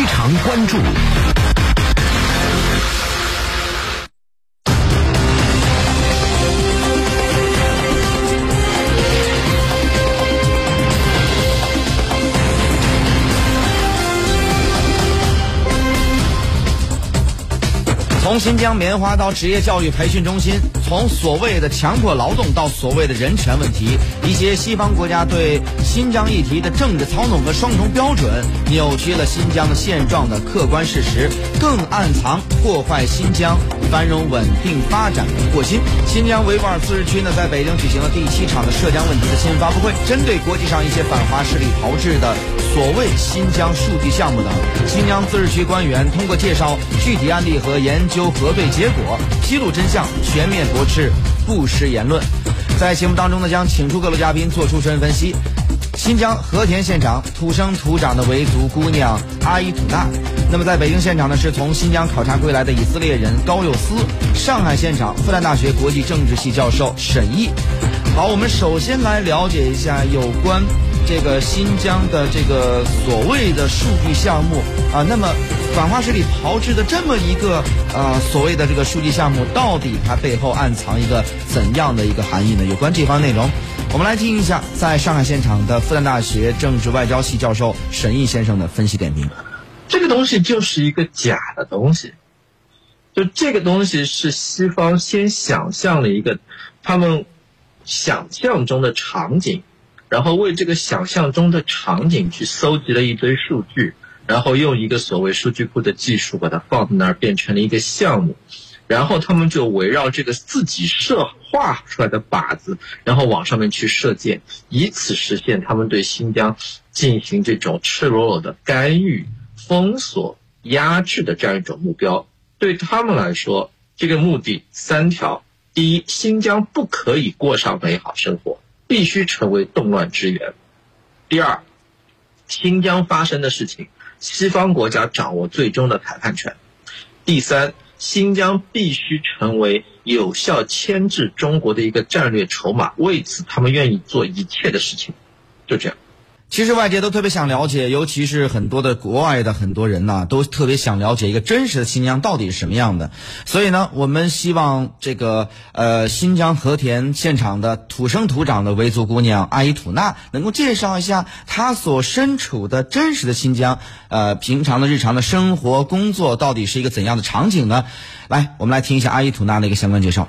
非常关注。从新疆棉花到职业教育培训中心，从所谓的强迫劳动到所谓的人权问题，一些西方国家对新疆议题的政治操弄和双重标准，扭曲了新疆的现状的客观事实，更暗藏破坏新疆繁荣稳定发展的祸心。新疆维吾尔自治区呢，在北京举行了第七场的涉疆问题的新闻发布会，针对国际上一些反华势力炮制的所谓新疆数据项目等，新疆自治区官员通过介绍具体案例和研究。核对结果，披露真相，全面驳斥不实言论。在节目当中呢，将请出各路嘉宾做出深入分析。新疆和田现场土生土长的维族姑娘阿依土娜。那么在北京现场呢，是从新疆考察归来的以色列人高佑思。上海现场，复旦大学国际政治系教授沈毅。好，我们首先来了解一下有关这个新疆的这个所谓的数据项目啊。那么。反华势力炮制的这么一个呃所谓的这个数据项目，到底它背后暗藏一个怎样的一个含义呢？有关这方内容，我们来听一下在上海现场的复旦大学政治外交系教授沈毅先生的分析点评。这个东西就是一个假的东西，就这个东西是西方先想象了一个他们想象中的场景，然后为这个想象中的场景去搜集了一堆数据。然后用一个所谓数据库的技术把它放在那儿，变成了一个项目，然后他们就围绕这个自己设画出来的靶子，然后往上面去射箭，以此实现他们对新疆进行这种赤裸裸的干预、封锁、压制的这样一种目标。对他们来说，这个目的三条：第一，新疆不可以过上美好生活，必须成为动乱之源；第二，新疆发生的事情。西方国家掌握最终的裁判权。第三，新疆必须成为有效牵制中国的一个战略筹码，为此他们愿意做一切的事情。就这样。其实外界都特别想了解，尤其是很多的国外的很多人呢，都特别想了解一个真实的新疆到底是什么样的。所以呢，我们希望这个呃新疆和田现场的土生土长的维族姑娘阿依土娜，能够介绍一下她所身处的真实的新疆，呃平常的日常的生活工作到底是一个怎样的场景呢？来，我们来听一下阿依土娜的一个相关介绍。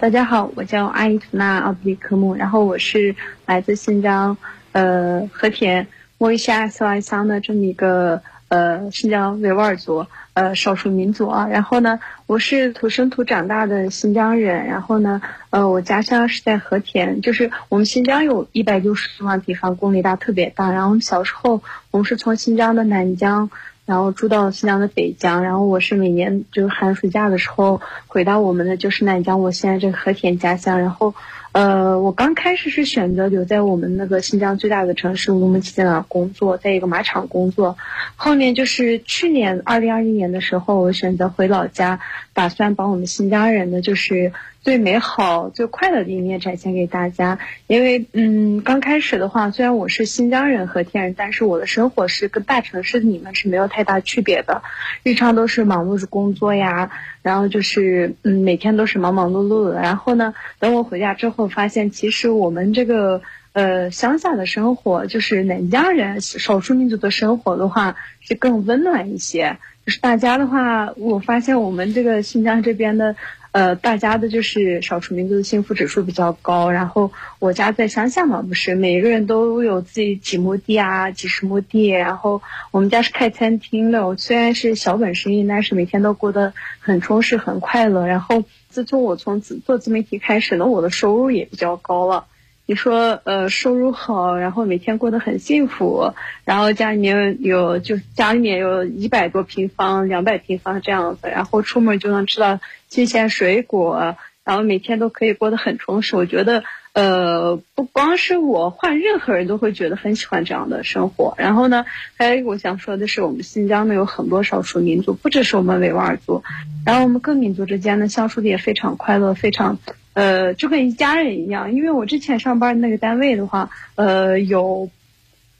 大家好，我叫阿依图娜奥布里科木，然后我是来自新疆，呃和田莫伊夏斯瓦乡的这么一个呃新疆维吾尔族呃少数民族啊。然后呢，我是土生土长大的新疆人。然后呢，呃我家乡是在和田，就是我们新疆有一百六十多万平方公里大，特别大。然后小时候我们是从新疆的南疆。然后住到新疆的北疆，然后我是每年就是寒暑假的时候回到我们的就是南疆，我现在这个和田家乡。然后，呃，我刚开始是选择留在我们那个新疆最大的城市乌鲁木齐在那工作，在一个马场工作。后面就是去年二零二一年的时候，我选择回老家，打算把我们新疆人的就是。最美好、最快乐的一面展现给大家。因为，嗯，刚开始的话，虽然我是新疆人和天人，但是我的生活是跟大城市的你们是没有太大区别的。日常都是忙碌着工作呀，然后就是，嗯，每天都是忙忙碌碌的。然后呢，等我回家之后，发现其实我们这个，呃，乡下的生活，就是南疆人少数民族的生活的话，是更温暖一些。就是大家的话，我发现我们这个新疆这边的。呃，大家的就是少数民族的幸福指数比较高。然后我家在乡下嘛，不是每个人都有自己几亩地啊，几十亩地。然后我们家是开餐厅的，我虽然是小本生意，但是每天都过得很充实、很快乐。然后自从我从自做自媒体开始呢，我的收入也比较高了。你说，呃，收入好，然后每天过得很幸福，然后家里面有，就家里面有一百多平方、两百平方这样子，然后出门就能吃到新鲜水果，然后每天都可以过得很充实。我觉得，呃，不光是我，换任何人都会觉得很喜欢这样的生活。然后呢，还有一个我想说的是，我们新疆呢有很多少数民族，不只是我们维吾尔族，然后我们各民族之间呢相处的也非常快乐，非常。呃，就跟一家人一样，因为我之前上班那个单位的话，呃，有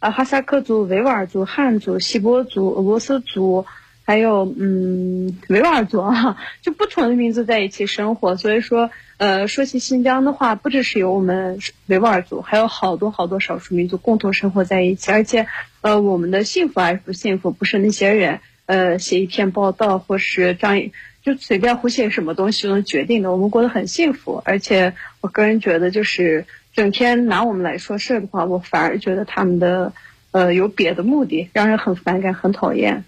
呃哈萨克族、维吾尔族、汉族、锡伯族、俄罗斯族，还有嗯维吾尔族啊，就不同的民族在一起生活。所以说，呃，说起新疆的话，不只是有我们维吾尔族，还有好多好多少数民族共同生活在一起。而且，呃，我们的幸福还是不幸福，不是那些人呃写一篇报道或是张就随便胡写什么东西都能决定的。我们过得很幸福，而且我个人觉得就是。整天拿我们来说事的话，我反而觉得他们的，呃，有别的目的，让人很反感、很讨厌。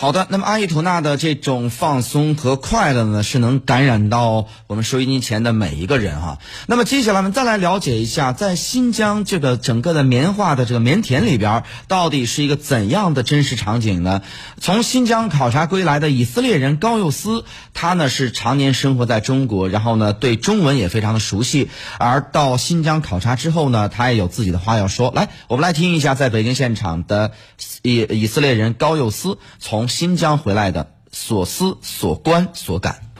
好的，那么阿依图纳的这种放松和快乐呢，是能感染到我们收音机前的每一个人哈。那么接下来我们再来了解一下，在新疆这个整个的棉花的这个棉田里边，到底是一个怎样的真实场景呢？从新疆考察归来的以色列人高佑思，他呢是常年生活在中国，然后呢对中文也非常的熟悉。而到新疆考察之后呢，他也有自己的话要说。来，我们来听一下在北京现场的以以色列人高佑思从。新疆回来的所思所观所感。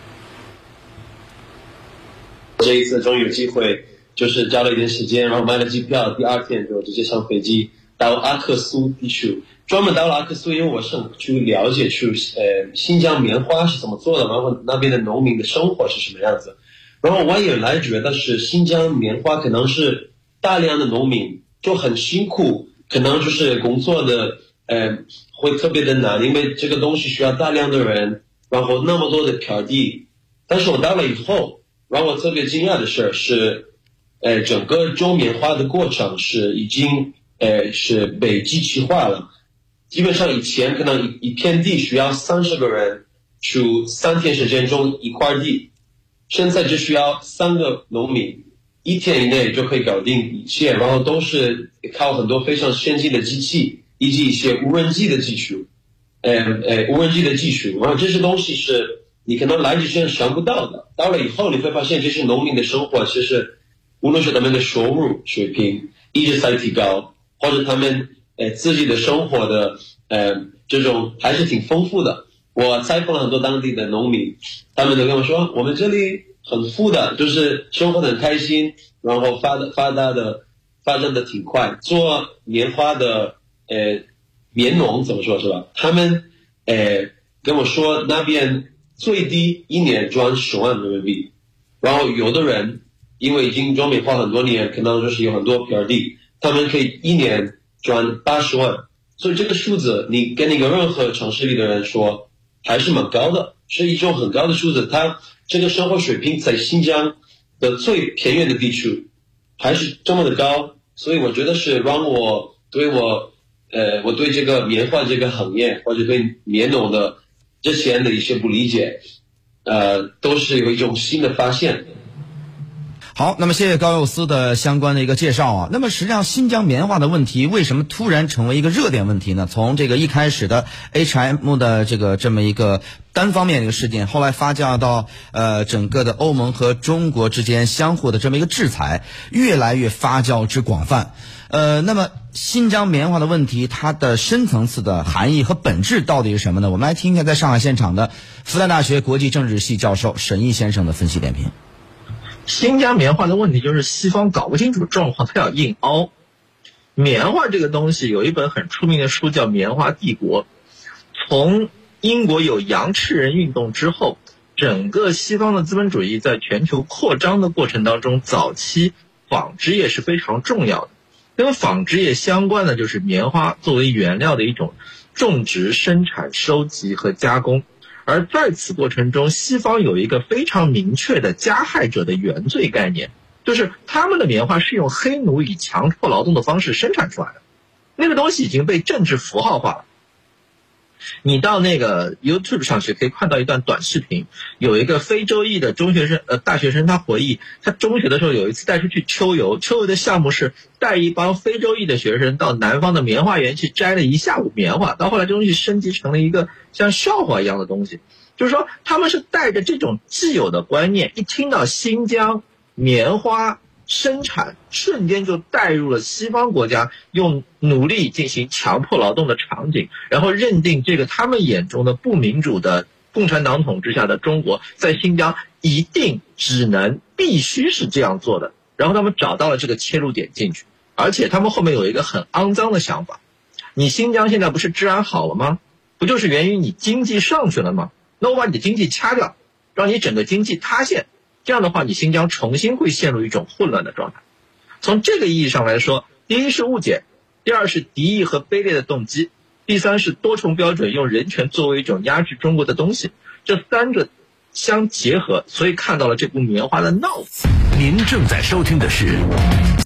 这一次终于有机会，就是交了一点时间，然后买了机票，第二天就直接上飞机到阿克苏地区。专门到了阿克苏，因为我是去了解去呃新疆棉花是怎么做的，然后那边的农民的生活是什么样子。然后我也来觉得是新疆棉花可能是大量的农民就很辛苦，可能就是工作的呃。会特别的难，因为这个东西需要大量的人，然后那么多的片地。但是我到了以后，让我特别惊讶的事是，呃，整个种棉花的过程是已经，呃，是被机器化了。基本上以前可能一片地需要三十个人去三天时间种一块地，现在只需要三个农民一天以内就可以搞定一切，然后都是靠很多非常先进的机器。以及一些无人机的技术，呃呃，无人机的技术，然后这些东西是你可能来之前想不到的。到了以后，你会发现这些农民的生活其实，无论是他们的收入水平一直在提高，或者他们呃自己的生活的呃这种还是挺丰富的。我采访了很多当地的农民，他们都跟我说，我们这里很富的，就是生活很开心，然后发的发达的发展的挺快，做棉花的。呃，棉农怎么说是吧？他们呃跟我说那边最低一年赚十万人民币，然后有的人因为已经种棉花很多年，可能就是有很多片地，他们可以一年赚八十万。所以这个数字，你跟那个任何城市里的人说，还是蛮高的，是一种很高的数字。他这个生活水平在新疆的最偏远的地区还是这么的高，所以我觉得是让我对我。呃，我对这个棉花这个行业，或者对棉农的之前的一些不理解，呃，都是有一种新的发现。好，那么谢谢高佑思的相关的一个介绍啊。那么实际上，新疆棉花的问题为什么突然成为一个热点问题呢？从这个一开始的 H&M 的这个这么一个单方面的一个事件，后来发酵到呃整个的欧盟和中国之间相互的这么一个制裁，越来越发酵之广泛。呃，那么新疆棉花的问题，它的深层次的含义和本质到底是什么呢？我们来听一下在上海现场的复旦大学国际政治系教授沈毅先生的分析点评。新疆棉花的问题就是西方搞不清楚状况，他要硬凹。棉花这个东西有一本很出名的书叫《棉花帝国》。从英国有羊赤人运动之后，整个西方的资本主义在全球扩张的过程当中，早期纺织业是非常重要的。跟纺织业相关的就是棉花作为原料的一种种植、生产、收集和加工，而在此过程中，西方有一个非常明确的加害者的原罪概念，就是他们的棉花是用黑奴以强迫劳动的方式生产出来的，那个东西已经被政治符号化了。你到那个 YouTube 上去可以看到一段短视频，有一个非洲裔的中学生，呃，大学生，他回忆他中学的时候有一次带出去秋游，秋游的项目是带一帮非洲裔的学生到南方的棉花园去摘了一下午棉花，到后来这东西升级成了一个像笑话一样的东西，就是说他们是带着这种既有的观念，一听到新疆棉花。生产瞬间就带入了西方国家用奴隶进行强迫劳动的场景，然后认定这个他们眼中的不民主的共产党统治下的中国，在新疆一定只能必须是这样做的，然后他们找到了这个切入点进去。而且他们后面有一个很肮脏的想法：你新疆现在不是治安好了吗？不就是源于你经济上去了吗？那我把你的经济掐掉，让你整个经济塌陷，这样的话，你新疆重新会陷入一种混乱的状态。从这个意义上来说，第一是误解，第二是敌意和卑劣的动机，第三是多重标准，用人权作为一种压制中国的东西。这三者相结合，所以看到了这部棉花的闹。您正在收听的是